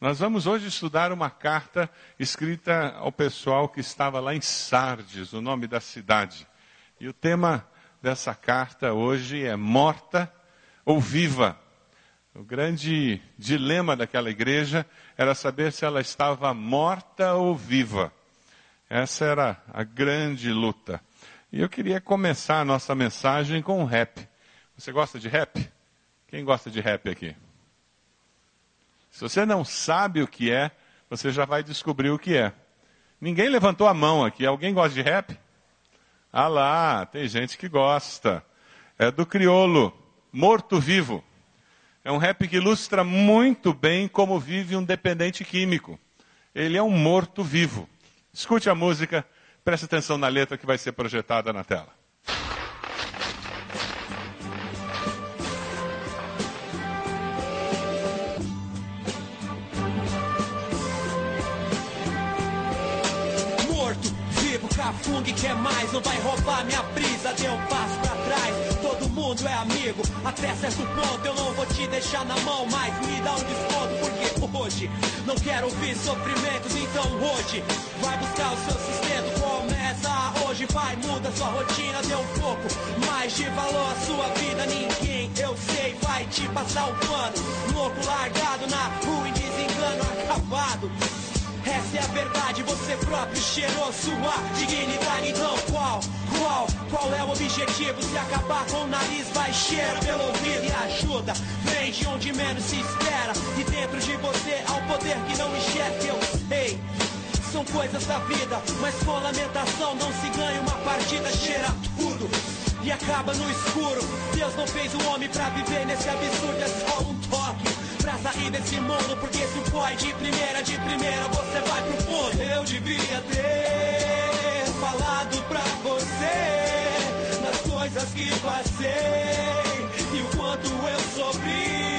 Nós vamos hoje estudar uma carta escrita ao pessoal que estava lá em Sardes, o nome da cidade. E o tema dessa carta hoje é Morta ou Viva. O grande dilema daquela igreja era saber se ela estava morta ou viva. Essa era a grande luta. E eu queria começar a nossa mensagem com um rap. Você gosta de rap? Quem gosta de rap aqui? Se você não sabe o que é, você já vai descobrir o que é. Ninguém levantou a mão aqui. Alguém gosta de rap? Ah lá, tem gente que gosta. É do criolo, Morto Vivo. É um rap que ilustra muito bem como vive um dependente químico. Ele é um morto vivo. Escute a música, preste atenção na letra que vai ser projetada na tela. Fung quer mais, não vai roubar minha brisa, deu um passo pra trás. Todo mundo é amigo, até certo ponto eu não vou te deixar na mão, mas me dá um desconto, porque hoje não quero ouvir sofrimentos, então hoje vai buscar o seu sustento. Começa hoje, vai, muda sua rotina, dê um pouco mais de valor à sua vida. Ninguém, eu sei, vai te passar um pano. Louco largado na rua em desengano acabado. Essa é a verdade, você próprio cheirou sua dignidade. Então qual, qual, qual é o objetivo? Se acabar com o nariz, vai cheira pelo ouvido e ajuda. Vem de onde menos se espera. E dentro de você há um poder que não enxerga, eu sei. São coisas da vida, mas com lamentação não se ganha uma partida, cheira tudo e acaba no escuro. Deus não fez o homem pra viver nesse absurdo, é só um pra sair desse mundo. Porque se foi de primeira, de primeira, você vai pro fundo. Eu devia ter falado pra você das coisas que passei e o quanto eu sofri.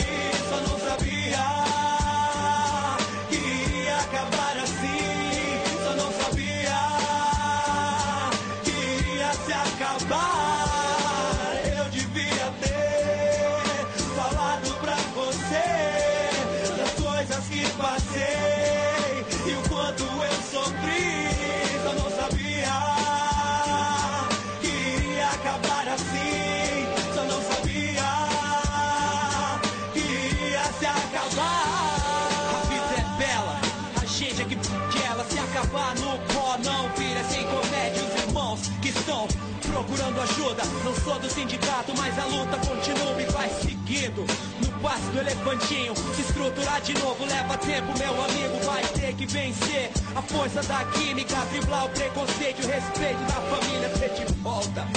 Não sou do sindicato, mas a luta continua e vai seguindo. No passo do elefantinho, se estruturar de novo leva tempo, meu amigo. Vai ter que vencer a força da química, driblar o preconceito o respeito da família. Ter de volta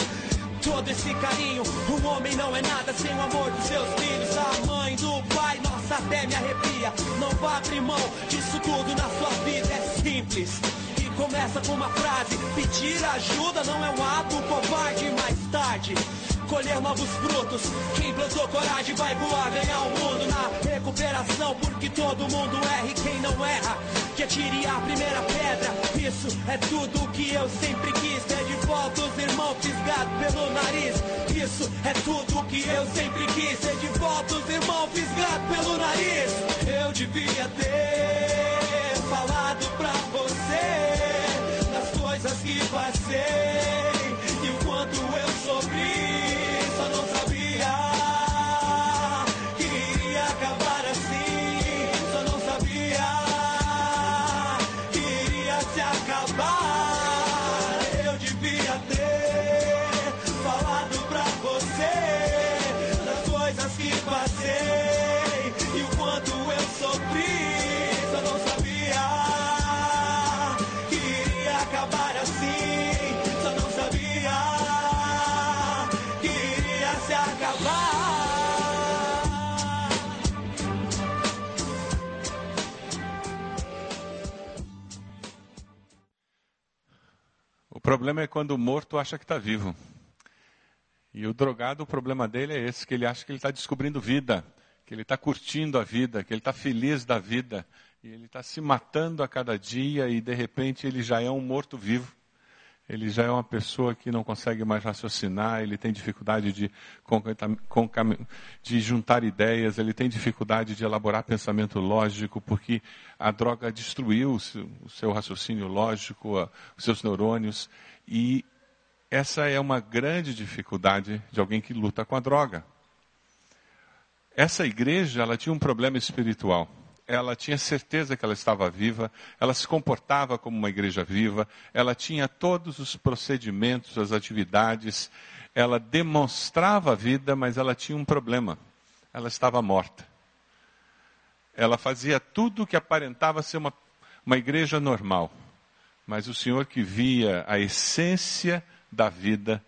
todo esse carinho. O homem não é nada sem o amor dos seus filhos. A mãe do pai, nossa, até me arrepia. Não vá abrir mão disso tudo na sua vida, é simples começa com uma frase: Pedir ajuda não é um ato covarde. Mais tarde, colher novos frutos. Quem plantou coragem vai voar, ganhar o mundo na recuperação. Porque todo mundo erra e quem não erra, que atire a primeira pedra. Isso é tudo que eu sempre quis. Ter de volta os irmãos fisgados pelo nariz. Isso é tudo que eu sempre quis. Ter de volta os irmãos fisgados pelo nariz. Eu devia ter falado pra você coisas que passei e o quanto eu sofri, problema é quando o morto acha que está vivo. E o drogado, o problema dele é esse, que ele acha que ele está descobrindo vida, que ele está curtindo a vida, que ele está feliz da vida, e ele está se matando a cada dia e de repente ele já é um morto vivo. Ele já é uma pessoa que não consegue mais raciocinar, ele tem dificuldade de, de juntar ideias, ele tem dificuldade de elaborar pensamento lógico, porque a droga destruiu o seu raciocínio lógico, os seus neurônios, e essa é uma grande dificuldade de alguém que luta com a droga. Essa igreja, ela tinha um problema espiritual ela tinha certeza que ela estava viva, ela se comportava como uma igreja viva, ela tinha todos os procedimentos, as atividades, ela demonstrava a vida, mas ela tinha um problema. Ela estava morta. Ela fazia tudo que aparentava ser uma, uma igreja normal. Mas o Senhor que via a essência da vida,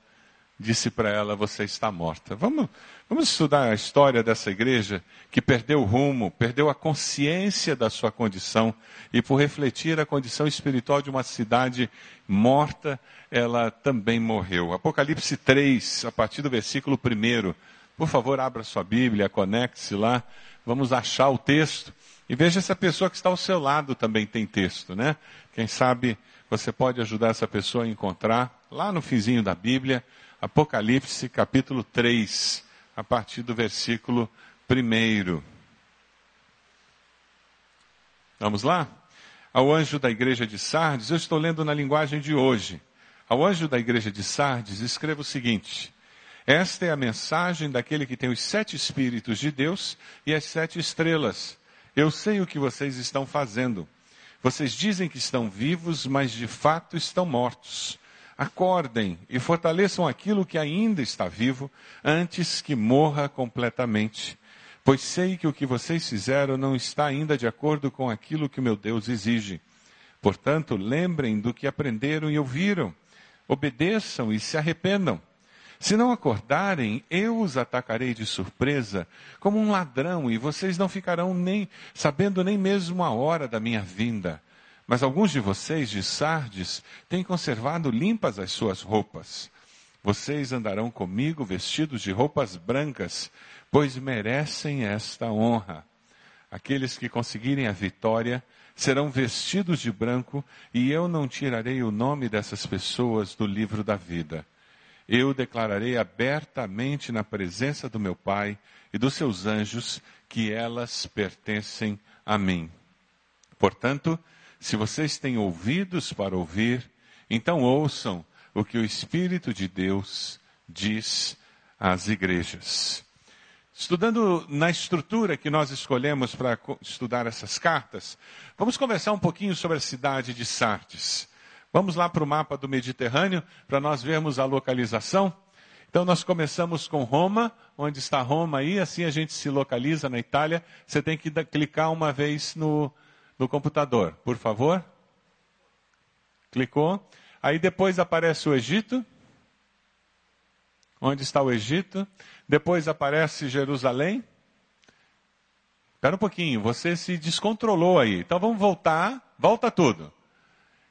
disse para ela: Você está morta. Vamos, vamos estudar a história dessa igreja que perdeu o rumo, perdeu a consciência da sua condição e, por refletir a condição espiritual de uma cidade morta, ela também morreu. Apocalipse 3, a partir do versículo 1. Por favor, abra sua Bíblia, conecte-se lá. Vamos achar o texto. E veja se a pessoa que está ao seu lado também tem texto, né? Quem sabe você pode ajudar essa pessoa a encontrar lá no finzinho da Bíblia Apocalipse capítulo 3, a partir do versículo 1. Vamos lá? Ao anjo da igreja de Sardes, eu estou lendo na linguagem de hoje. Ao anjo da igreja de Sardes, escreva o seguinte: Esta é a mensagem daquele que tem os sete Espíritos de Deus e as sete estrelas. Eu sei o que vocês estão fazendo. Vocês dizem que estão vivos, mas de fato estão mortos. Acordem e fortaleçam aquilo que ainda está vivo, antes que morra completamente. Pois sei que o que vocês fizeram não está ainda de acordo com aquilo que meu Deus exige. Portanto, lembrem do que aprenderam e ouviram. Obedeçam e se arrependam. Se não acordarem, eu os atacarei de surpresa, como um ladrão, e vocês não ficarão nem sabendo nem mesmo a hora da minha vinda. Mas alguns de vocês de Sardes têm conservado limpas as suas roupas. Vocês andarão comigo vestidos de roupas brancas, pois merecem esta honra. Aqueles que conseguirem a vitória serão vestidos de branco, e eu não tirarei o nome dessas pessoas do livro da vida. Eu declararei abertamente na presença do meu Pai e dos seus anjos que elas pertencem a mim. Portanto, se vocês têm ouvidos para ouvir, então ouçam o que o Espírito de Deus diz às igrejas. Estudando na estrutura que nós escolhemos para estudar essas cartas, vamos conversar um pouquinho sobre a cidade de Sardes. Vamos lá para o mapa do Mediterrâneo para nós vermos a localização. Então nós começamos com Roma, onde está Roma aí, assim a gente se localiza na Itália. Você tem que clicar uma vez no, no computador, por favor. Clicou. Aí depois aparece o Egito. Onde está o Egito? Depois aparece Jerusalém. Espera um pouquinho, você se descontrolou aí. Então vamos voltar. Volta tudo.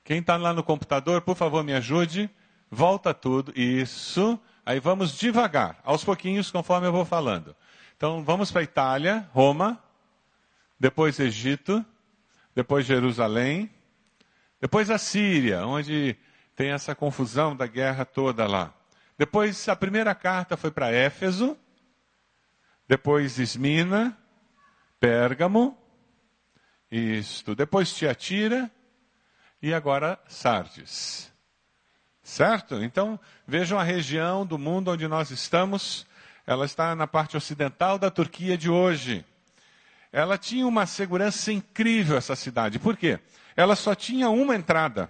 Quem está lá no computador, por favor, me ajude. Volta tudo. Isso. Aí vamos devagar, aos pouquinhos, conforme eu vou falando. Então vamos para Itália, Roma, depois Egito, depois Jerusalém, depois a Síria, onde tem essa confusão da guerra toda lá. Depois a primeira carta foi para Éfeso, depois Esmina, Pérgamo, isto, depois Tiatira e agora Sardes. Certo? Então, vejam a região do mundo onde nós estamos. Ela está na parte ocidental da Turquia de hoje. Ela tinha uma segurança incrível, essa cidade. Por quê? Ela só tinha uma entrada.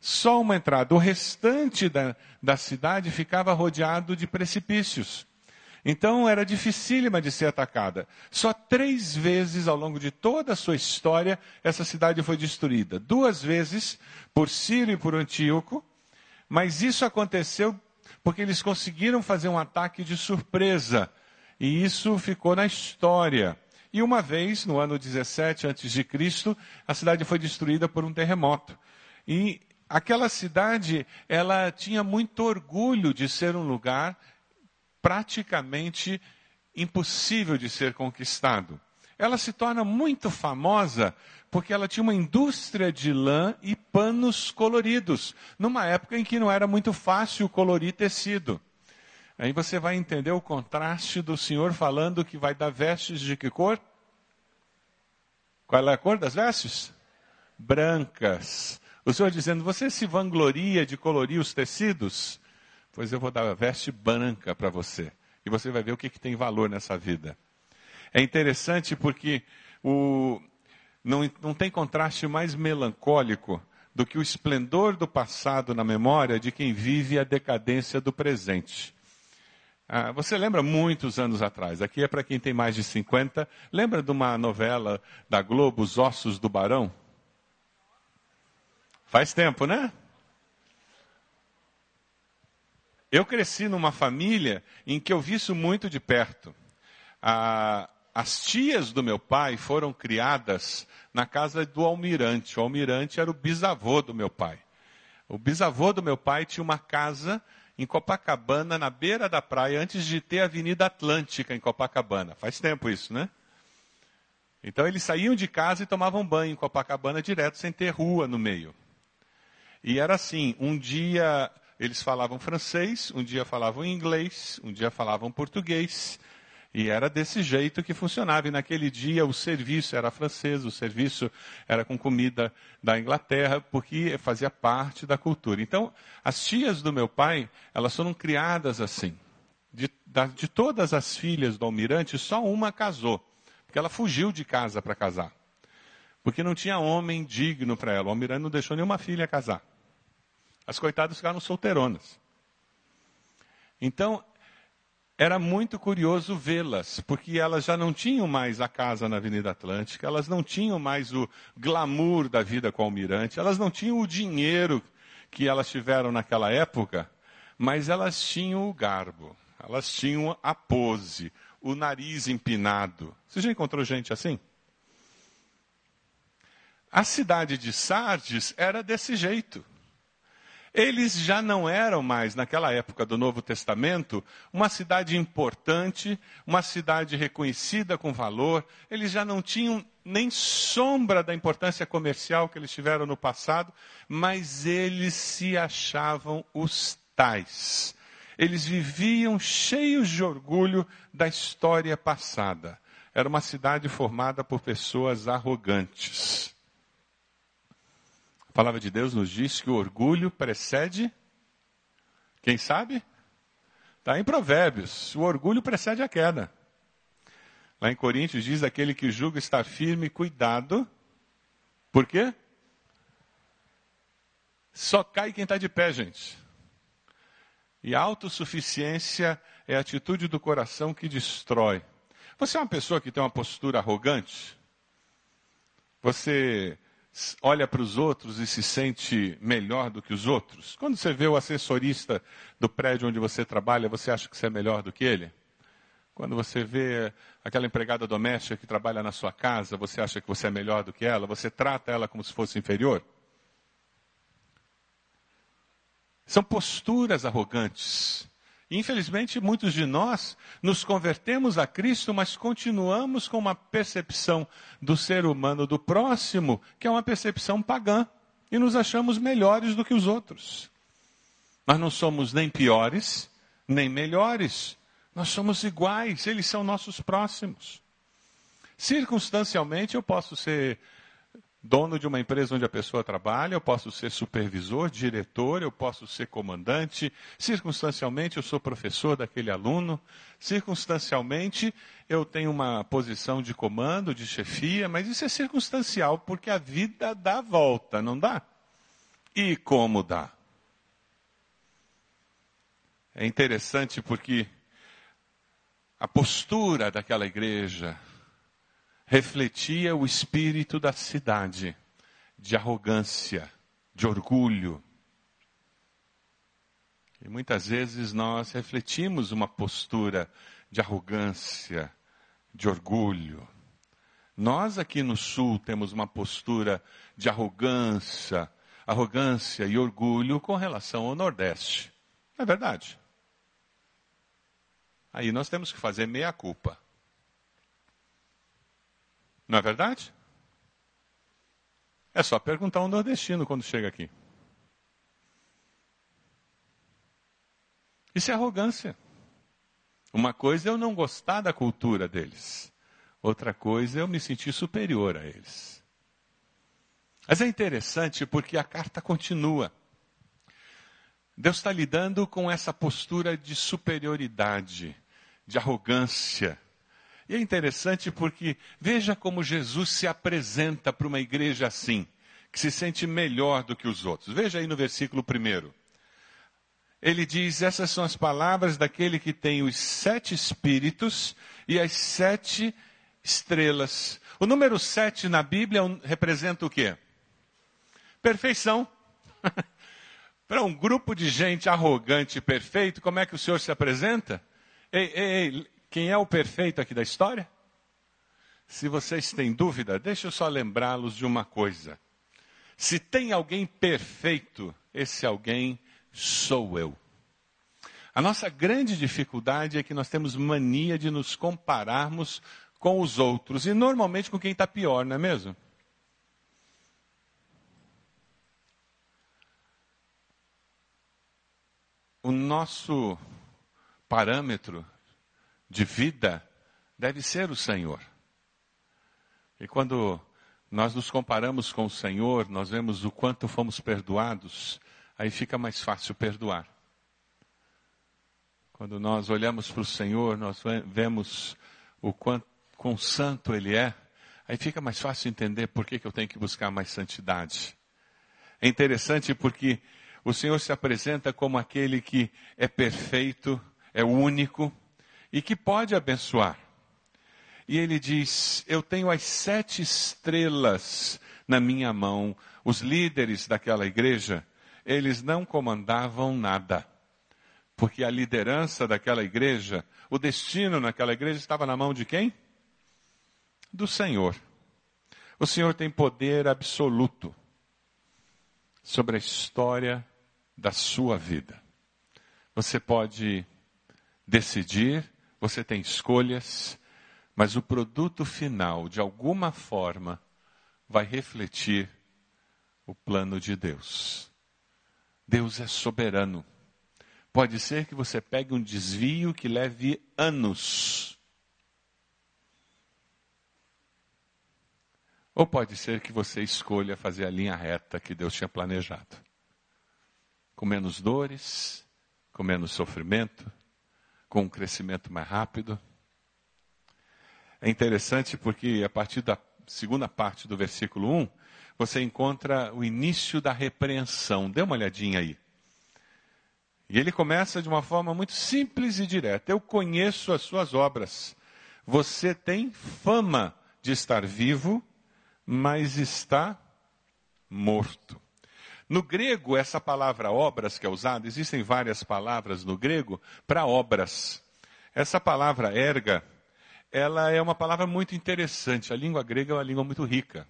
Só uma entrada. O restante da, da cidade ficava rodeado de precipícios. Então era dificílima de ser atacada. Só três vezes ao longo de toda a sua história essa cidade foi destruída. Duas vezes por Ciro e por Antíoco, mas isso aconteceu porque eles conseguiram fazer um ataque de surpresa. E isso ficou na história. E uma vez, no ano 17 a.C., a cidade foi destruída por um terremoto. E aquela cidade, ela tinha muito orgulho de ser um lugar praticamente impossível de ser conquistado. ela se torna muito famosa porque ela tinha uma indústria de lã e panos coloridos, numa época em que não era muito fácil colorir tecido. Aí você vai entender o contraste do Senhor falando que vai dar vestes de que cor? Qual é a cor das vestes? Brancas. O Senhor dizendo: Você se vangloria de colorir os tecidos? Pois eu vou dar a veste branca para você. E você vai ver o que, que tem valor nessa vida. É interessante porque o, não, não tem contraste mais melancólico do que o esplendor do passado na memória de quem vive a decadência do presente. Ah, você lembra muitos anos atrás, aqui é para quem tem mais de 50, lembra de uma novela da Globo, Os Ossos do Barão? Faz tempo, né? Eu cresci numa família em que eu vi isso muito de perto. Ah, as tias do meu pai foram criadas na casa do almirante. O almirante era o bisavô do meu pai. O bisavô do meu pai tinha uma casa em Copacabana, na beira da praia, antes de ter a Avenida Atlântica em Copacabana. Faz tempo isso, né? Então eles saíam de casa e tomavam banho em Copacabana direto, sem ter rua no meio. E era assim: um dia eles falavam francês, um dia falavam inglês, um dia falavam português. E era desse jeito que funcionava. E naquele dia o serviço era francês, o serviço era com comida da Inglaterra, porque fazia parte da cultura. Então, as tias do meu pai, elas foram criadas assim. De, de todas as filhas do almirante, só uma casou. Porque ela fugiu de casa para casar. Porque não tinha homem digno para ela. O almirante não deixou nenhuma filha casar. As coitadas ficaram solteironas. Então, era muito curioso vê-las, porque elas já não tinham mais a casa na Avenida Atlântica, elas não tinham mais o glamour da vida com o almirante, elas não tinham o dinheiro que elas tiveram naquela época, mas elas tinham o garbo, elas tinham a pose, o nariz empinado. Você já encontrou gente assim? A cidade de Sardes era desse jeito. Eles já não eram mais, naquela época do Novo Testamento, uma cidade importante, uma cidade reconhecida com valor. Eles já não tinham nem sombra da importância comercial que eles tiveram no passado, mas eles se achavam os tais. Eles viviam cheios de orgulho da história passada. Era uma cidade formada por pessoas arrogantes. A palavra de Deus nos diz que o orgulho precede. Quem sabe? Está em Provérbios. O orgulho precede a queda. Lá em Coríntios diz aquele que julga estar firme, cuidado. Por quê? Só cai quem está de pé, gente. E a autossuficiência é a atitude do coração que destrói. Você é uma pessoa que tem uma postura arrogante? Você olha para os outros e se sente melhor do que os outros? Quando você vê o assessorista do prédio onde você trabalha, você acha que você é melhor do que ele? Quando você vê aquela empregada doméstica que trabalha na sua casa, você acha que você é melhor do que ela? Você trata ela como se fosse inferior? São posturas arrogantes. Infelizmente, muitos de nós nos convertemos a Cristo, mas continuamos com uma percepção do ser humano, do próximo, que é uma percepção pagã, e nos achamos melhores do que os outros. Nós não somos nem piores, nem melhores. Nós somos iguais, eles são nossos próximos. Circunstancialmente, eu posso ser dono de uma empresa onde a pessoa trabalha, eu posso ser supervisor, diretor, eu posso ser comandante, circunstancialmente eu sou professor daquele aluno, circunstancialmente eu tenho uma posição de comando, de chefia, mas isso é circunstancial porque a vida dá volta, não dá? E como dá? É interessante porque a postura daquela igreja, refletia o espírito da cidade, de arrogância, de orgulho. E muitas vezes nós refletimos uma postura de arrogância, de orgulho. Nós aqui no sul temos uma postura de arrogância, arrogância e orgulho com relação ao Nordeste. É verdade? Aí nós temos que fazer meia culpa. Não é verdade? É só perguntar um nordestino quando chega aqui. Isso é arrogância. Uma coisa é eu não gostar da cultura deles. Outra coisa é eu me sentir superior a eles. Mas é interessante porque a carta continua. Deus está lidando com essa postura de superioridade, de arrogância. E é interessante porque veja como Jesus se apresenta para uma igreja assim, que se sente melhor do que os outros. Veja aí no versículo primeiro. Ele diz: Essas são as palavras daquele que tem os sete espíritos e as sete estrelas. O número sete na Bíblia representa o quê? Perfeição. Para um grupo de gente arrogante e perfeito, como é que o Senhor se apresenta? Ei, ei, ei, quem é o perfeito aqui da história? Se vocês têm dúvida, deixa eu só lembrá-los de uma coisa. Se tem alguém perfeito, esse alguém sou eu. A nossa grande dificuldade é que nós temos mania de nos compararmos com os outros e normalmente com quem está pior, não é mesmo? O nosso parâmetro de vida deve ser o Senhor. E quando nós nos comparamos com o Senhor, nós vemos o quanto fomos perdoados, aí fica mais fácil perdoar. Quando nós olhamos para o Senhor, nós vemos o quanto quão santo Ele é, aí fica mais fácil entender por que, que eu tenho que buscar mais santidade. É interessante porque o Senhor se apresenta como aquele que é perfeito, é único e que pode abençoar. E ele diz: Eu tenho as sete estrelas na minha mão. Os líderes daquela igreja eles não comandavam nada. Porque a liderança daquela igreja, o destino naquela igreja estava na mão de quem? Do Senhor. O Senhor tem poder absoluto sobre a história da sua vida. Você pode decidir, você tem escolhas, mas o produto final, de alguma forma, vai refletir o plano de Deus. Deus é soberano. Pode ser que você pegue um desvio que leve anos. Ou pode ser que você escolha fazer a linha reta que Deus tinha planejado. Com menos dores, com menos sofrimento, com um crescimento mais rápido. É interessante porque a partir da segunda parte do versículo 1, você encontra o início da repreensão. Dê uma olhadinha aí. E ele começa de uma forma muito simples e direta. Eu conheço as suas obras. Você tem fama de estar vivo, mas está morto. No grego, essa palavra obras que é usada, existem várias palavras no grego para obras. Essa palavra erga, ela é uma palavra muito interessante. A língua grega é uma língua muito rica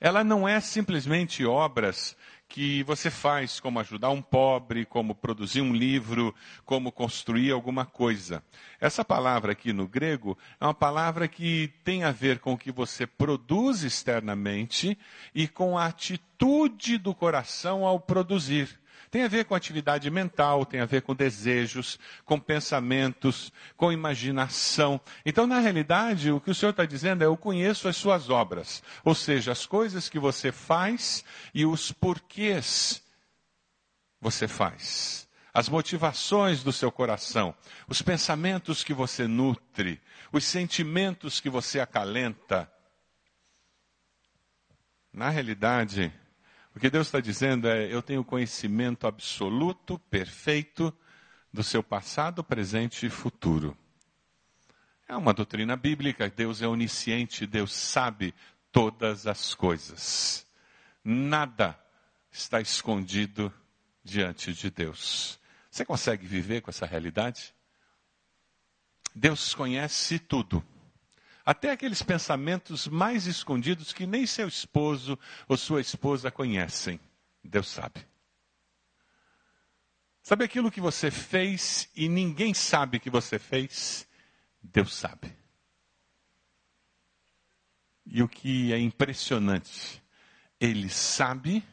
ela não é simplesmente obras que você faz, como ajudar um pobre, como produzir um livro, como construir alguma coisa. Essa palavra aqui no grego é uma palavra que tem a ver com o que você produz externamente e com a atitude do coração ao produzir. Tem a ver com atividade mental, tem a ver com desejos, com pensamentos, com imaginação. Então, na realidade, o que o Senhor está dizendo é: eu conheço as suas obras. Ou seja, as coisas que você faz e os porquês você faz. As motivações do seu coração, os pensamentos que você nutre, os sentimentos que você acalenta. Na realidade, o que Deus está dizendo é: eu tenho conhecimento absoluto, perfeito, do seu passado, presente e futuro. É uma doutrina bíblica, Deus é onisciente, Deus sabe todas as coisas. Nada está escondido diante de Deus. Você consegue viver com essa realidade? Deus conhece tudo. Até aqueles pensamentos mais escondidos que nem seu esposo ou sua esposa conhecem. Deus sabe. Sabe aquilo que você fez e ninguém sabe que você fez? Deus sabe. E o que é impressionante, ele sabe,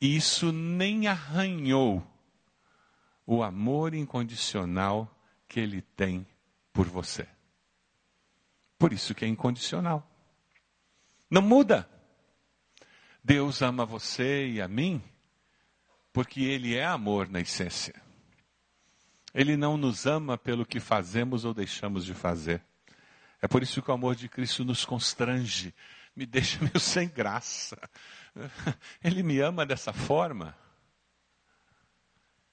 e isso nem arranhou o amor incondicional que ele tem por você. Por isso que é incondicional. Não muda. Deus ama você e a mim porque Ele é amor na essência. Ele não nos ama pelo que fazemos ou deixamos de fazer. É por isso que o amor de Cristo nos constrange, me deixa meio sem graça. Ele me ama dessa forma.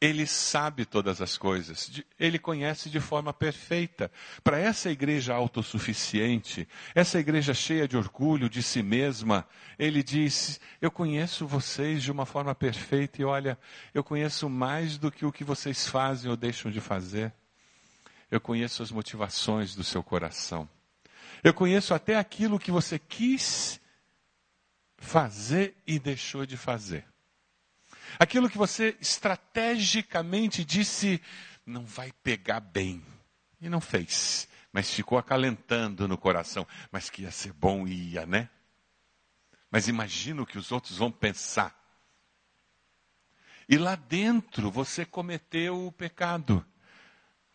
Ele sabe todas as coisas, ele conhece de forma perfeita. Para essa igreja autossuficiente, essa igreja cheia de orgulho de si mesma, ele diz: Eu conheço vocês de uma forma perfeita e olha, eu conheço mais do que o que vocês fazem ou deixam de fazer. Eu conheço as motivações do seu coração. Eu conheço até aquilo que você quis fazer e deixou de fazer. Aquilo que você estrategicamente disse não vai pegar bem. E não fez. Mas ficou acalentando no coração. Mas que ia ser bom, ia, né? Mas imagina o que os outros vão pensar. E lá dentro você cometeu o pecado.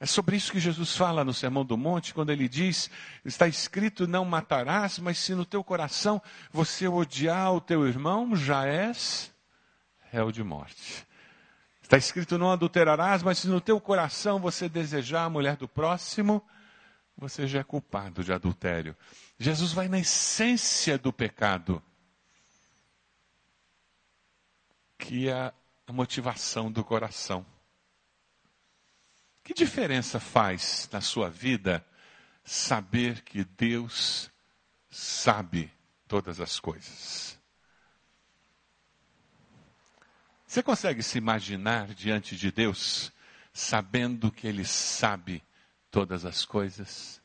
É sobre isso que Jesus fala no Sermão do Monte, quando ele diz: está escrito, não matarás, mas se no teu coração você odiar o teu irmão, já és réu de morte. Está escrito: não adulterarás, mas se no teu coração você desejar a mulher do próximo, você já é culpado de adultério. Jesus vai na essência do pecado, que é a motivação do coração. Que diferença faz na sua vida saber que Deus sabe todas as coisas? Você consegue se imaginar diante de Deus, sabendo que Ele sabe todas as coisas?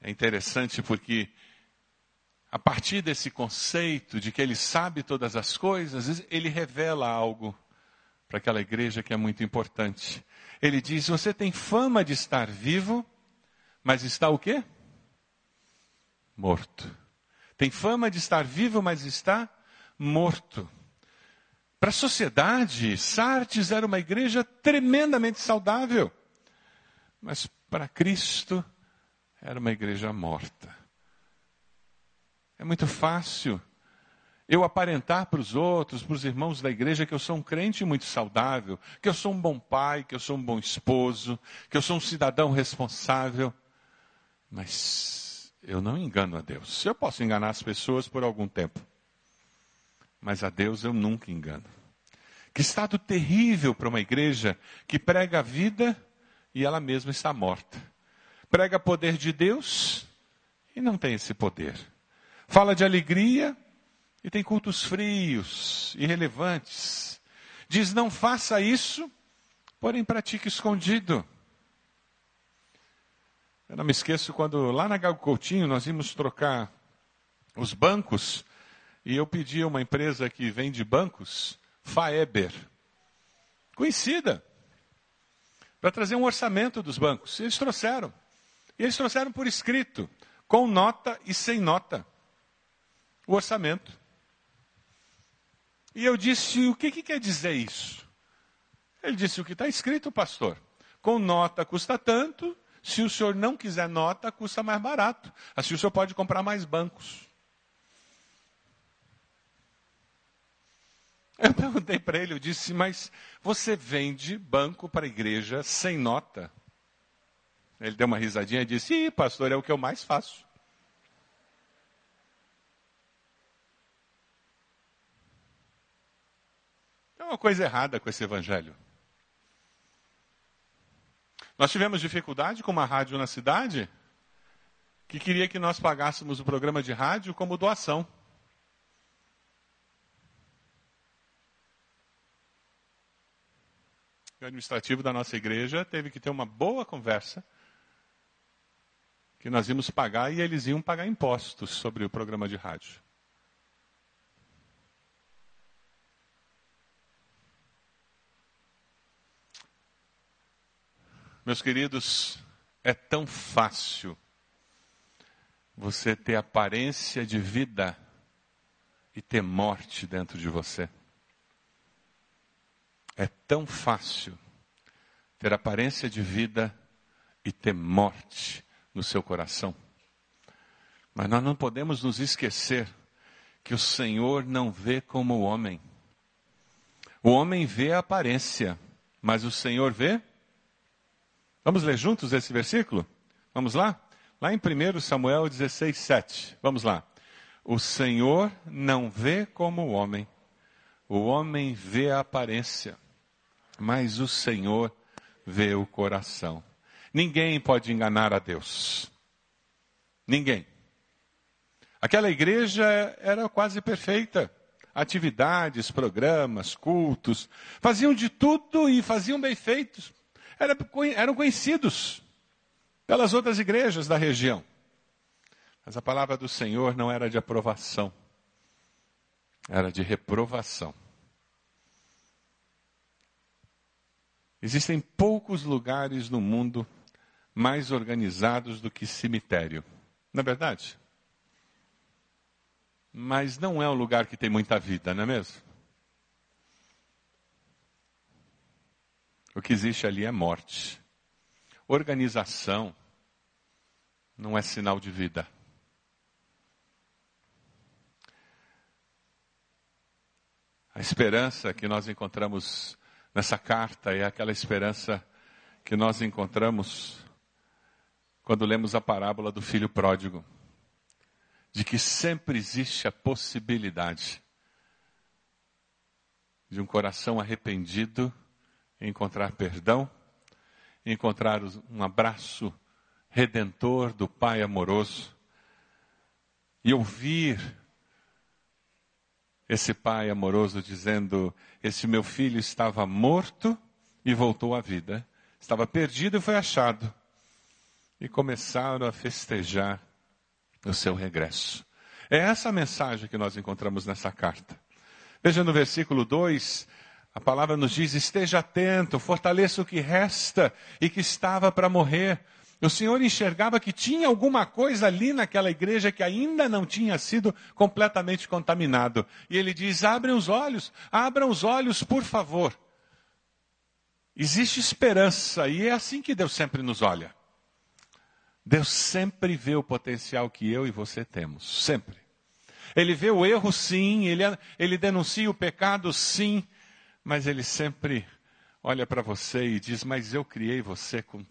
É interessante porque, a partir desse conceito de que Ele sabe todas as coisas, Ele revela algo para aquela igreja que é muito importante. Ele diz: Você tem fama de estar vivo, mas está o quê? Morto. Tem fama de estar vivo, mas está morto. Para a sociedade, Sardes era uma igreja tremendamente saudável. Mas para Cristo, era uma igreja morta. É muito fácil eu aparentar para os outros, para os irmãos da igreja, que eu sou um crente muito saudável, que eu sou um bom pai, que eu sou um bom esposo, que eu sou um cidadão responsável. Mas eu não engano a Deus. Eu posso enganar as pessoas por algum tempo, mas a Deus eu nunca engano. Que estado terrível para uma igreja que prega a vida e ela mesma está morta. Prega poder de Deus e não tem esse poder. Fala de alegria e tem cultos frios, irrelevantes. Diz: não faça isso, porém pratique escondido. Eu não me esqueço quando lá na Gago Coutinho nós íamos trocar os bancos e eu pedi a uma empresa que vende bancos, Faeber, conhecida, para trazer um orçamento dos bancos. Eles trouxeram. E eles trouxeram por escrito, com nota e sem nota, o orçamento. E eu disse: o que, que quer dizer isso? Ele disse: o que está escrito, pastor. Com nota custa tanto, se o senhor não quiser nota, custa mais barato. Assim o senhor pode comprar mais bancos. Eu perguntei para ele, eu disse, mas você vende banco para a igreja sem nota? Ele deu uma risadinha e disse, Ih, pastor, é o que eu mais faço. Tem uma coisa errada com esse evangelho. Nós tivemos dificuldade com uma rádio na cidade que queria que nós pagássemos o programa de rádio como doação. O administrativo da nossa igreja teve que ter uma boa conversa que nós íamos pagar e eles iam pagar impostos sobre o programa de rádio. Meus queridos, é tão fácil você ter aparência de vida e ter morte dentro de você. É tão fácil ter aparência de vida e ter morte no seu coração. Mas nós não podemos nos esquecer que o Senhor não vê como o homem. O homem vê a aparência, mas o Senhor vê. Vamos ler juntos esse versículo? Vamos lá? Lá em 1 Samuel 16, 7. Vamos lá. O Senhor não vê como o homem. O homem vê a aparência, mas o Senhor vê o coração. Ninguém pode enganar a Deus. Ninguém. Aquela igreja era quase perfeita. Atividades, programas, cultos, faziam de tudo e faziam bem feitos. Era, eram conhecidos pelas outras igrejas da região. Mas a palavra do Senhor não era de aprovação, era de reprovação. Existem poucos lugares no mundo mais organizados do que cemitério. Não é verdade? Mas não é um lugar que tem muita vida, não é mesmo? O que existe ali é morte. Organização não é sinal de vida. A esperança que nós encontramos nessa carta é aquela esperança que nós encontramos quando lemos a parábola do filho pródigo de que sempre existe a possibilidade de um coração arrependido encontrar perdão, encontrar um abraço redentor do Pai amoroso e ouvir esse Pai amoroso dizendo: Esse meu filho estava morto e voltou à vida, estava perdido e foi achado. E começaram a festejar o seu regresso. É essa a mensagem que nós encontramos nessa carta. Veja no versículo 2, a palavra nos diz: esteja atento, fortaleça o que resta e que estava para morrer. O Senhor enxergava que tinha alguma coisa ali naquela igreja que ainda não tinha sido completamente contaminado. E ele diz: abrem os olhos, abram os olhos, por favor. Existe esperança e é assim que Deus sempre nos olha. Deus sempre vê o potencial que eu e você temos, sempre. Ele vê o erro, sim, ele, ele denuncia o pecado, sim, mas ele sempre olha para você e diz: Mas eu criei você com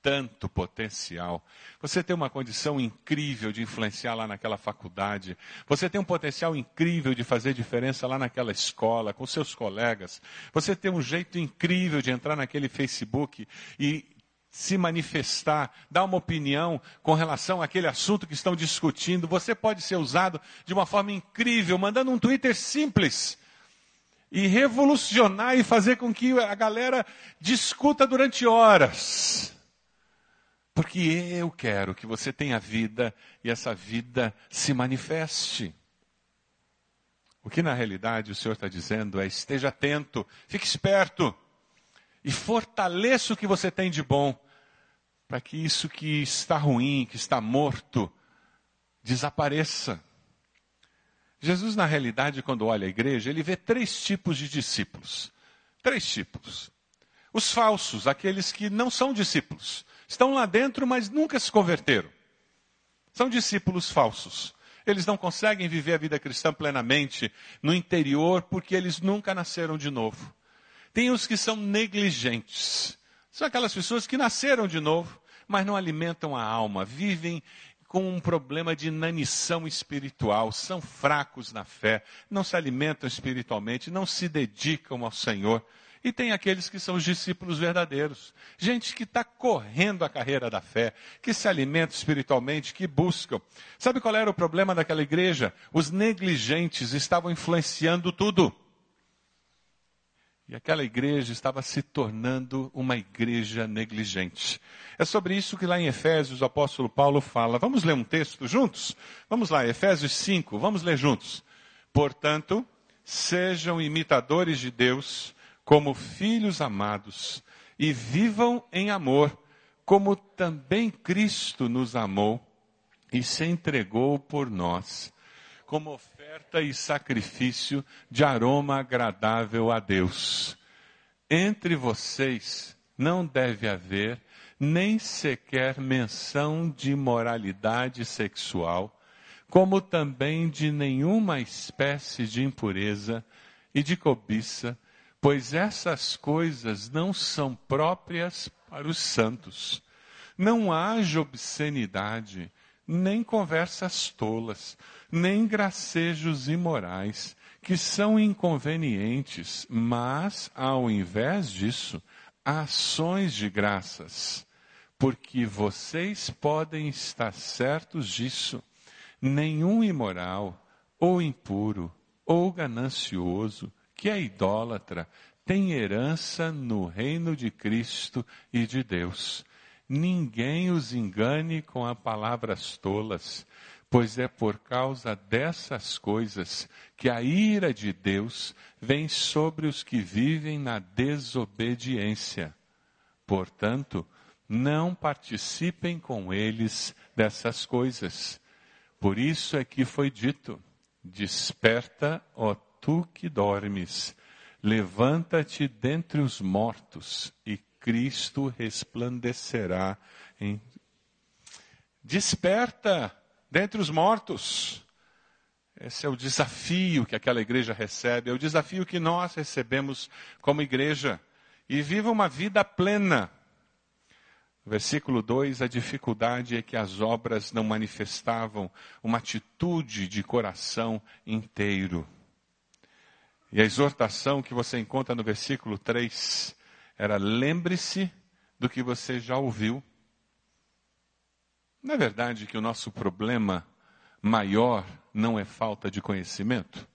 tanto potencial. Você tem uma condição incrível de influenciar lá naquela faculdade. Você tem um potencial incrível de fazer diferença lá naquela escola, com seus colegas. Você tem um jeito incrível de entrar naquele Facebook e se manifestar, dar uma opinião com relação àquele assunto que estão discutindo. Você pode ser usado de uma forma incrível, mandando um Twitter simples e revolucionar e fazer com que a galera discuta durante horas. Porque eu quero que você tenha vida e essa vida se manifeste. O que na realidade o Senhor está dizendo é: esteja atento, fique esperto e fortaleça o que você tem de bom, para que isso que está ruim, que está morto, desapareça. Jesus, na realidade, quando olha a igreja, ele vê três tipos de discípulos. Três tipos. Os falsos, aqueles que não são discípulos. Estão lá dentro, mas nunca se converteram. São discípulos falsos. Eles não conseguem viver a vida cristã plenamente no interior porque eles nunca nasceram de novo. Tem os que são negligentes. São aquelas pessoas que nasceram de novo, mas não alimentam a alma, vivem com um problema de inanição espiritual, são fracos na fé, não se alimentam espiritualmente, não se dedicam ao Senhor. E tem aqueles que são os discípulos verdadeiros. Gente que está correndo a carreira da fé, que se alimenta espiritualmente, que buscam. Sabe qual era o problema daquela igreja? Os negligentes estavam influenciando tudo. E aquela igreja estava se tornando uma igreja negligente. É sobre isso que lá em Efésios o apóstolo Paulo fala. Vamos ler um texto juntos? Vamos lá, Efésios 5, vamos ler juntos. Portanto, sejam imitadores de Deus como filhos amados e vivam em amor, como também Cristo nos amou e se entregou por nós, como oferta e sacrifício de aroma agradável a Deus. Entre vocês não deve haver nem sequer menção de moralidade sexual, como também de nenhuma espécie de impureza e de cobiça, pois essas coisas não são próprias para os santos. Não haja obscenidade, nem conversas tolas, nem gracejos imorais, que são inconvenientes, mas, ao invés disso, ações de graças, porque vocês podem estar certos disso. Nenhum imoral, ou impuro, ou ganancioso, que é idólatra, tem herança no reino de Cristo e de Deus. Ninguém os engane com as palavras tolas, pois é por causa dessas coisas que a ira de Deus vem sobre os que vivem na desobediência. Portanto, não participem com eles dessas coisas. Por isso é que foi dito: Desperta, ó tu que dormes, levanta-te dentre os mortos e Cristo resplandecerá em. Desperta dentre os mortos. Esse é o desafio que aquela igreja recebe, é o desafio que nós recebemos como igreja. E viva uma vida plena. Versículo 2: a dificuldade é que as obras não manifestavam uma atitude de coração inteiro. E a exortação que você encontra no versículo 3 era: lembre-se do que você já ouviu. Não é verdade que o nosso problema maior não é falta de conhecimento?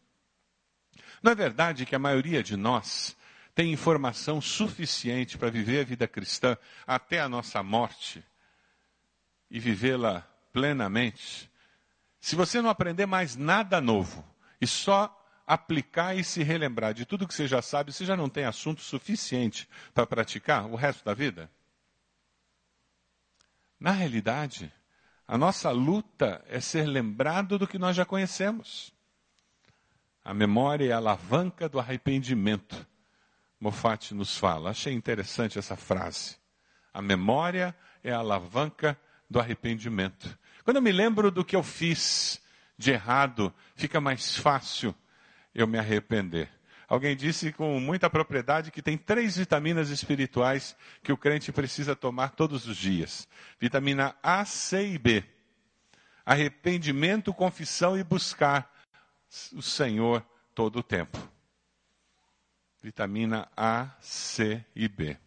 Não é verdade que a maioria de nós tem informação suficiente para viver a vida cristã até a nossa morte e vivê-la plenamente? Se você não aprender mais nada novo e só aplicar e se relembrar de tudo que você já sabe, você já não tem assunto suficiente para praticar o resto da vida? Na realidade, a nossa luta é ser lembrado do que nós já conhecemos. A memória é a alavanca do arrependimento. Moffat nos fala. Achei interessante essa frase. A memória é a alavanca do arrependimento. Quando eu me lembro do que eu fiz de errado, fica mais fácil eu me arrepender. Alguém disse com muita propriedade que tem três vitaminas espirituais que o crente precisa tomar todos os dias: vitamina A, C e B. Arrependimento, confissão e buscar o Senhor todo o tempo. Vitamina A, C e B.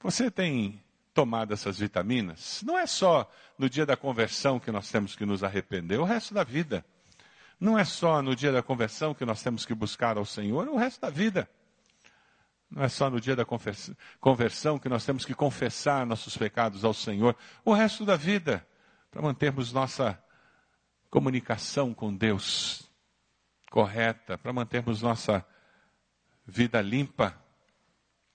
Você tem tomado essas vitaminas? Não é só no dia da conversão que nós temos que nos arrepender, o resto da vida. Não é só no dia da conversão que nós temos que buscar ao Senhor, o resto da vida. Não é só no dia da conversão que nós temos que confessar nossos pecados ao Senhor, o resto da vida, para mantermos nossa comunicação com Deus correta, para mantermos nossa vida limpa.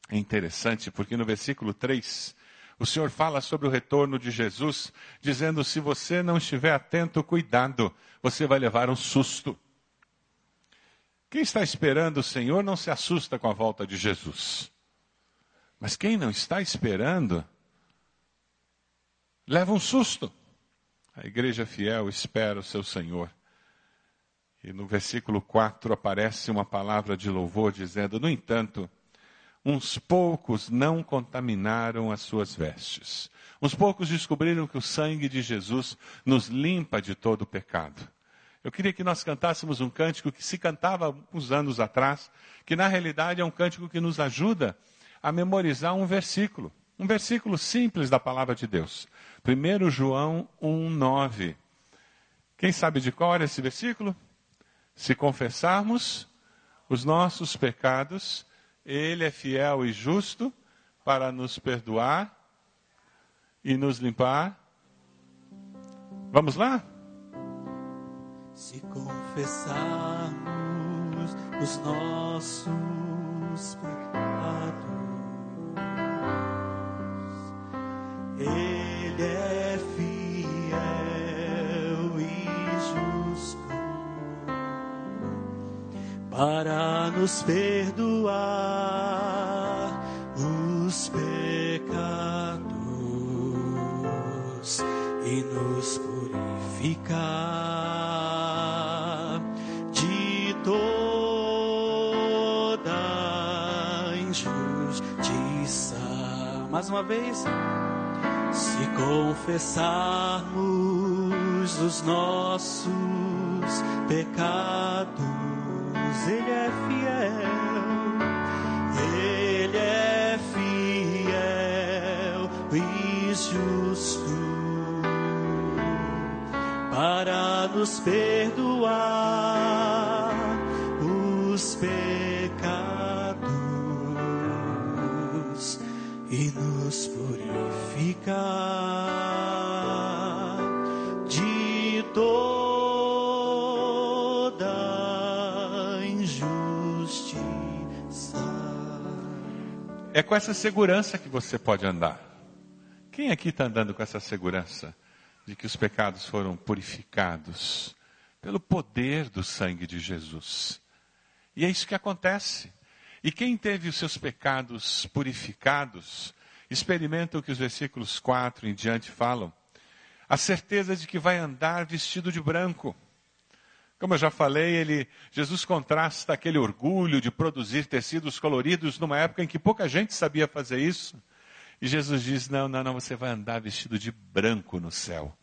É interessante, porque no versículo 3, o Senhor fala sobre o retorno de Jesus, dizendo: se você não estiver atento, cuidado, você vai levar um susto. Quem está esperando o Senhor não se assusta com a volta de Jesus. Mas quem não está esperando, leva um susto. A igreja fiel espera o seu Senhor. E no versículo 4 aparece uma palavra de louvor dizendo: No entanto, uns poucos não contaminaram as suas vestes. Uns poucos descobriram que o sangue de Jesus nos limpa de todo o pecado. Eu queria que nós cantássemos um cântico que se cantava uns anos atrás, que na realidade é um cântico que nos ajuda a memorizar um versículo. Um versículo simples da palavra de Deus. 1 João 1,9. Quem sabe de é esse versículo? Se confessarmos os nossos pecados, ele é fiel e justo para nos perdoar e nos limpar. Vamos lá? Se confessarmos os nossos pecados, Ele é fiel. Para nos perdoar os pecados e nos purificar de toda injustiça. Mais uma vez, se confessarmos os nossos pecados, Ele é fiel. Ele é fiel e justo para nos perdoar É com essa segurança que você pode andar. Quem aqui está andando com essa segurança de que os pecados foram purificados pelo poder do sangue de Jesus? E é isso que acontece. E quem teve os seus pecados purificados, experimenta o que os versículos 4 em diante falam. A certeza de que vai andar vestido de branco. Como eu já falei, ele, Jesus contrasta aquele orgulho de produzir tecidos coloridos numa época em que pouca gente sabia fazer isso. E Jesus diz: Não, não, não, você vai andar vestido de branco no céu.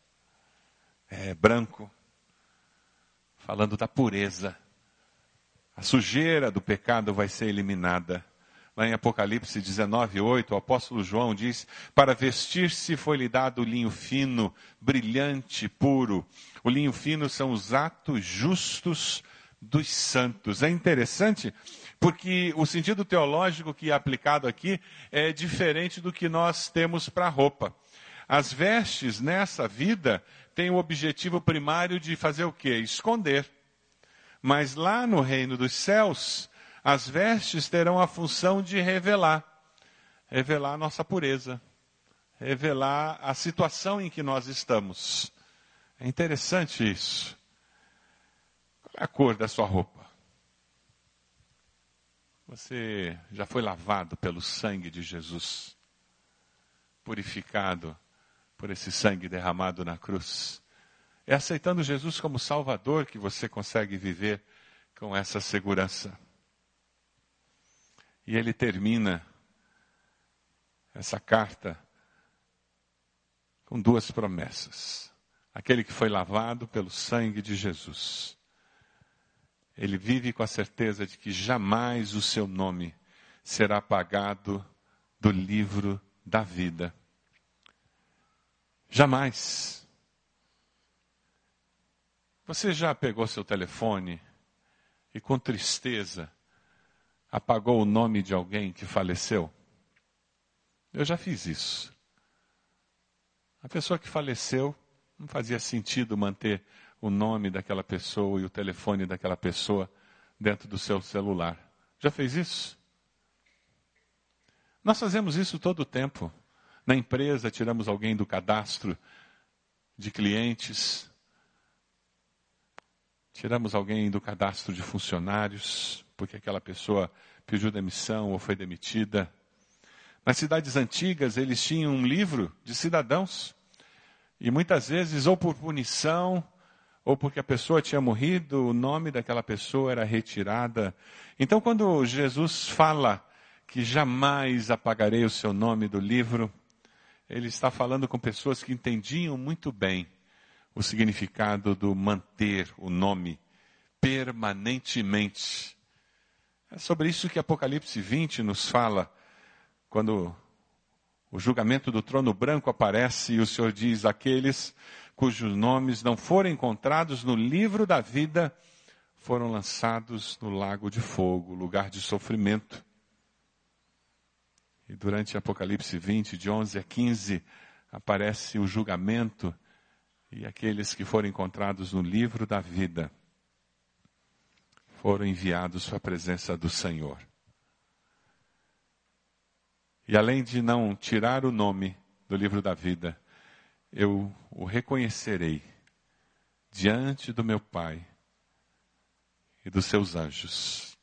É, branco. Falando da pureza. A sujeira do pecado vai ser eliminada. Lá em Apocalipse 19, 8, o apóstolo João diz: Para vestir-se foi-lhe dado linho fino, brilhante, puro. O linho fino são os atos justos dos santos. É interessante porque o sentido teológico que é aplicado aqui é diferente do que nós temos para a roupa. As vestes nessa vida têm o objetivo primário de fazer o quê? Esconder. Mas lá no reino dos céus, as vestes terão a função de revelar revelar a nossa pureza, revelar a situação em que nós estamos. É interessante isso. Qual é a cor da sua roupa? Você já foi lavado pelo sangue de Jesus, purificado por esse sangue derramado na cruz. É aceitando Jesus como Salvador que você consegue viver com essa segurança. E ele termina essa carta com duas promessas. Aquele que foi lavado pelo sangue de Jesus. Ele vive com a certeza de que jamais o seu nome será apagado do livro da vida. Jamais. Você já pegou seu telefone e com tristeza apagou o nome de alguém que faleceu? Eu já fiz isso. A pessoa que faleceu não fazia sentido manter o nome daquela pessoa e o telefone daquela pessoa dentro do seu celular. Já fez isso? Nós fazemos isso todo o tempo. Na empresa, tiramos alguém do cadastro de clientes, tiramos alguém do cadastro de funcionários, porque aquela pessoa pediu demissão ou foi demitida. Nas cidades antigas, eles tinham um livro de cidadãos. E muitas vezes, ou por punição, ou porque a pessoa tinha morrido, o nome daquela pessoa era retirada. Então, quando Jesus fala que jamais apagarei o seu nome do livro, ele está falando com pessoas que entendiam muito bem o significado do manter o nome permanentemente. É sobre isso que Apocalipse 20 nos fala, quando o julgamento do trono branco aparece e o Senhor diz: aqueles cujos nomes não foram encontrados no livro da vida foram lançados no lago de fogo, lugar de sofrimento. E durante Apocalipse 20, de 11 a 15, aparece o julgamento e aqueles que foram encontrados no livro da vida foram enviados para a presença do Senhor. E além de não tirar o nome do livro da vida, eu o reconhecerei diante do meu Pai e dos seus anjos.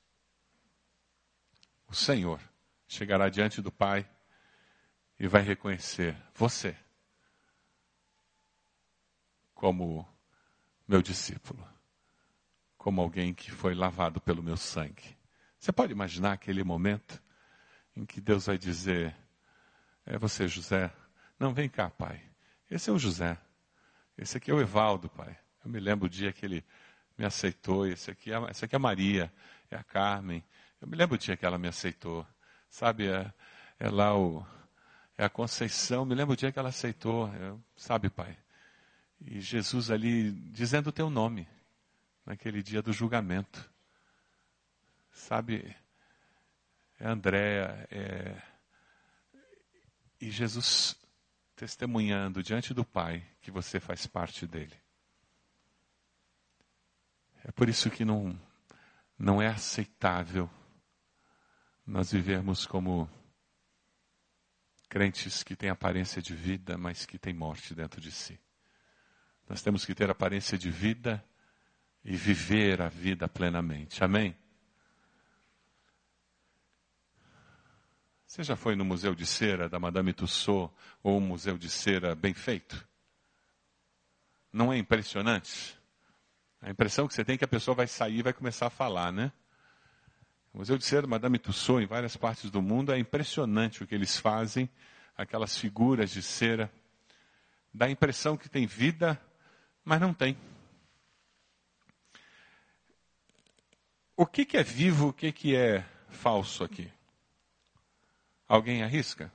O Senhor chegará diante do Pai e vai reconhecer você como meu discípulo, como alguém que foi lavado pelo meu sangue. Você pode imaginar aquele momento em que Deus vai dizer: É você, José? Não, vem cá, pai. Esse é o José. Esse aqui é o Evaldo, pai. Eu me lembro o dia que ele me aceitou. Esse aqui é, esse aqui é a Maria, é a Carmen. Eu me lembro o dia que ela me aceitou. Sabe, é, é lá o, é a Conceição. Me lembro o dia que ela aceitou. Eu, sabe, pai? E Jesus ali dizendo o teu nome, naquele dia do julgamento. Sabe, é Andréa, é... e Jesus testemunhando diante do Pai que você faz parte dele. É por isso que não, não é aceitável nós vivermos como crentes que têm aparência de vida, mas que têm morte dentro de si. Nós temos que ter aparência de vida e viver a vida plenamente. Amém? Você já foi no Museu de Cera da Madame Tussauds ou um museu de cera bem feito? Não é impressionante? A impressão que você tem é que a pessoa vai sair e vai começar a falar, né? O Museu de Cera da Madame Tussauds, em várias partes do mundo, é impressionante o que eles fazem, aquelas figuras de cera. Dá a impressão que tem vida, mas não tem. O que, que é vivo, o que, que é falso aqui? Alguém arrisca?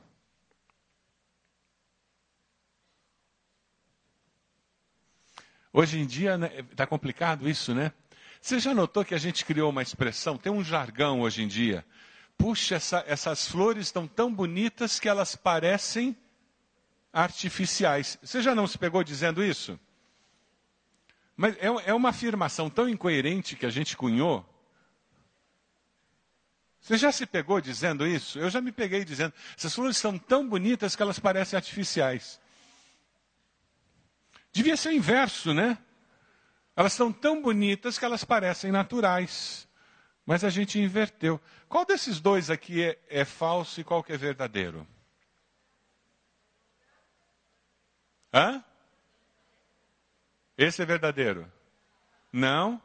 Hoje em dia está né, complicado isso, né? Você já notou que a gente criou uma expressão, tem um jargão hoje em dia. Puxa, essa, essas flores estão tão bonitas que elas parecem artificiais. Você já não se pegou dizendo isso? Mas é, é uma afirmação tão incoerente que a gente cunhou você já se pegou dizendo isso? Eu já me peguei dizendo. Essas flores são tão bonitas que elas parecem artificiais. Devia ser o inverso, né? Elas são tão bonitas que elas parecem naturais. Mas a gente inverteu. Qual desses dois aqui é, é falso e qual que é verdadeiro? Hã? Esse é verdadeiro? Não?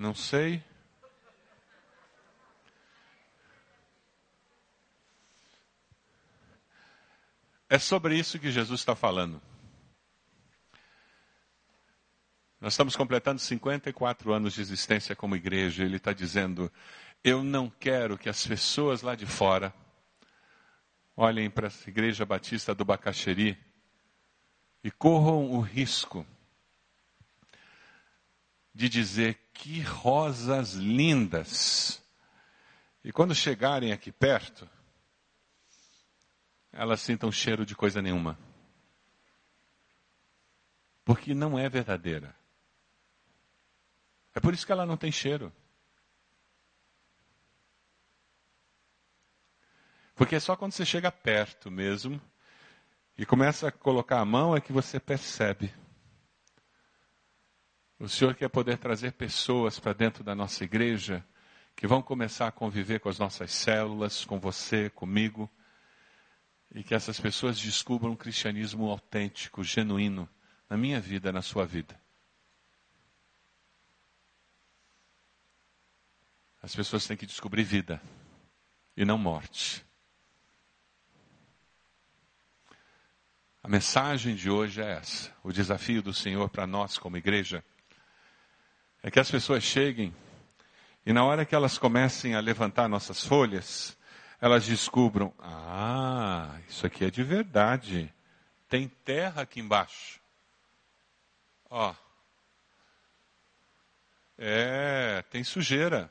Não sei. É sobre isso que Jesus está falando. Nós estamos completando 54 anos de existência como igreja. Ele está dizendo: Eu não quero que as pessoas lá de fora olhem para a Igreja Batista do Bacaxeri e corram o risco de dizer que rosas lindas. E quando chegarem aqui perto, elas sintam cheiro de coisa nenhuma. Porque não é verdadeira. É por isso que ela não tem cheiro. Porque é só quando você chega perto mesmo e começa a colocar a mão é que você percebe. O Senhor quer poder trazer pessoas para dentro da nossa igreja que vão começar a conviver com as nossas células, com você, comigo, e que essas pessoas descubram um cristianismo autêntico, genuíno, na minha vida, na sua vida. As pessoas têm que descobrir vida e não morte. A mensagem de hoje é essa. O desafio do Senhor para nós, como igreja, é que as pessoas cheguem e na hora que elas comecem a levantar nossas folhas, elas descubram: ah, isso aqui é de verdade. Tem terra aqui embaixo. Ó. É, tem sujeira.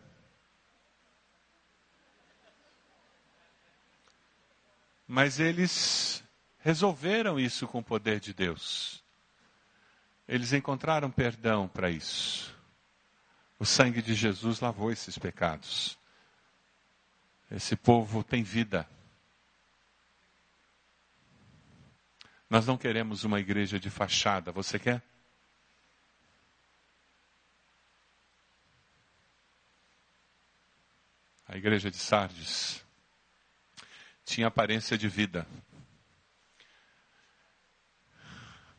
Mas eles resolveram isso com o poder de Deus. Eles encontraram perdão para isso. O sangue de Jesus lavou esses pecados. Esse povo tem vida. Nós não queremos uma igreja de fachada, você quer? A igreja de Sardes tinha aparência de vida.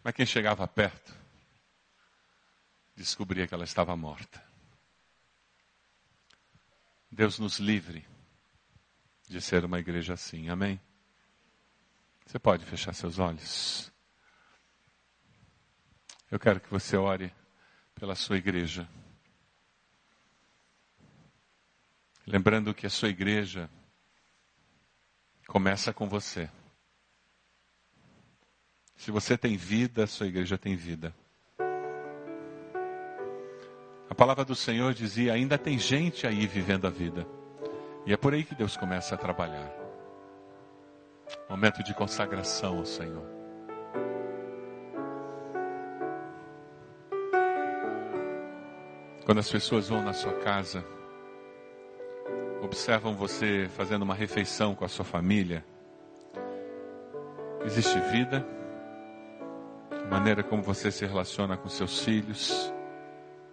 Mas quem chegava perto descobria que ela estava morta. Deus nos livre de ser uma igreja assim, amém? Você pode fechar seus olhos. Eu quero que você ore pela sua igreja. Lembrando que a sua igreja começa com você. Se você tem vida, a sua igreja tem vida. A palavra do Senhor dizia: ainda tem gente aí vivendo a vida. E é por aí que Deus começa a trabalhar. Momento de consagração ao Senhor. Quando as pessoas vão na sua casa, observam você fazendo uma refeição com a sua família, existe vida, a maneira como você se relaciona com seus filhos,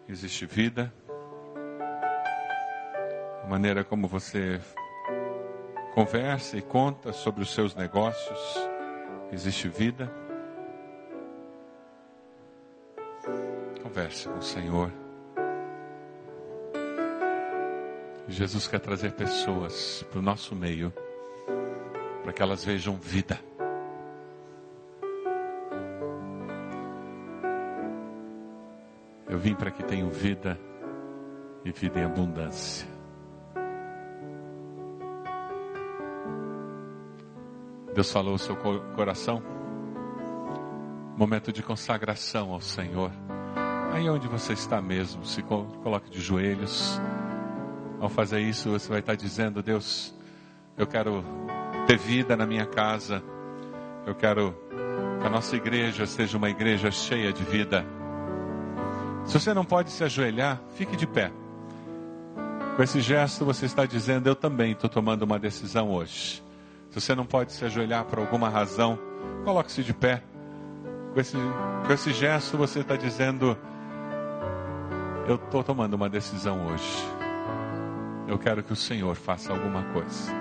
existe vida, a maneira como você conversa e conta sobre os seus negócios, existe vida. Converse com o Senhor. Jesus quer trazer pessoas para o nosso meio, para que elas vejam vida. Vim para que tenham vida e vida em abundância. Deus falou o seu coração. Momento de consagração ao Senhor. Aí onde você está mesmo, se coloque de joelhos. Ao fazer isso, você vai estar dizendo: Deus, eu quero ter vida na minha casa. Eu quero que a nossa igreja seja uma igreja cheia de vida. Se você não pode se ajoelhar, fique de pé. Com esse gesto, você está dizendo: Eu também estou tomando uma decisão hoje. Se você não pode se ajoelhar por alguma razão, coloque-se de pé. Com esse, com esse gesto, você está dizendo: Eu estou tomando uma decisão hoje. Eu quero que o Senhor faça alguma coisa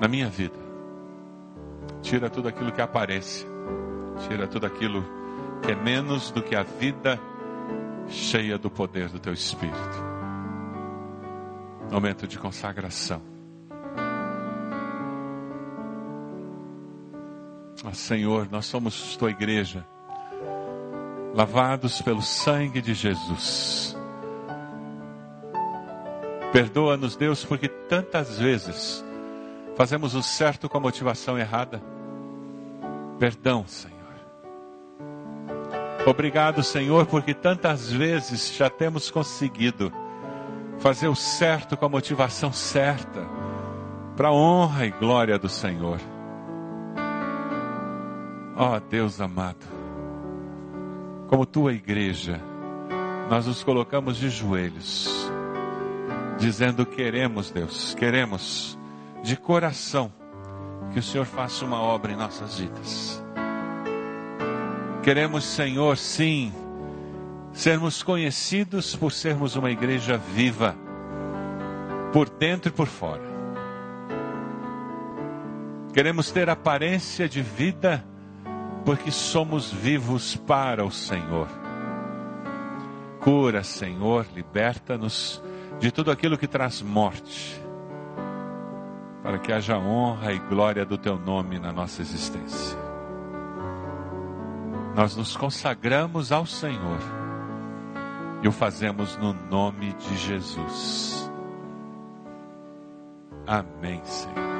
na minha vida. Tira tudo aquilo que aparece, tira tudo aquilo que é menos do que a vida cheia do poder do teu Espírito. Momento de consagração. Oh, Senhor, nós somos tua igreja, lavados pelo sangue de Jesus Perdoa-nos, Deus, porque tantas vezes fazemos o certo com a motivação errada. Perdão, Senhor. Obrigado, Senhor, porque tantas vezes já temos conseguido fazer o certo com a motivação certa, para a honra e glória do Senhor. Ó oh, Deus amado, como tua igreja, nós nos colocamos de joelhos dizendo: Queremos, Deus, queremos de coração que o Senhor faça uma obra em nossas vidas. Queremos, Senhor, sim, sermos conhecidos por sermos uma igreja viva, por dentro e por fora. Queremos ter aparência de vida, porque somos vivos para o Senhor. Cura, Senhor, liberta-nos de tudo aquilo que traz morte, para que haja honra e glória do teu nome na nossa existência. Nós nos consagramos ao Senhor e o fazemos no nome de Jesus. Amém, Senhor.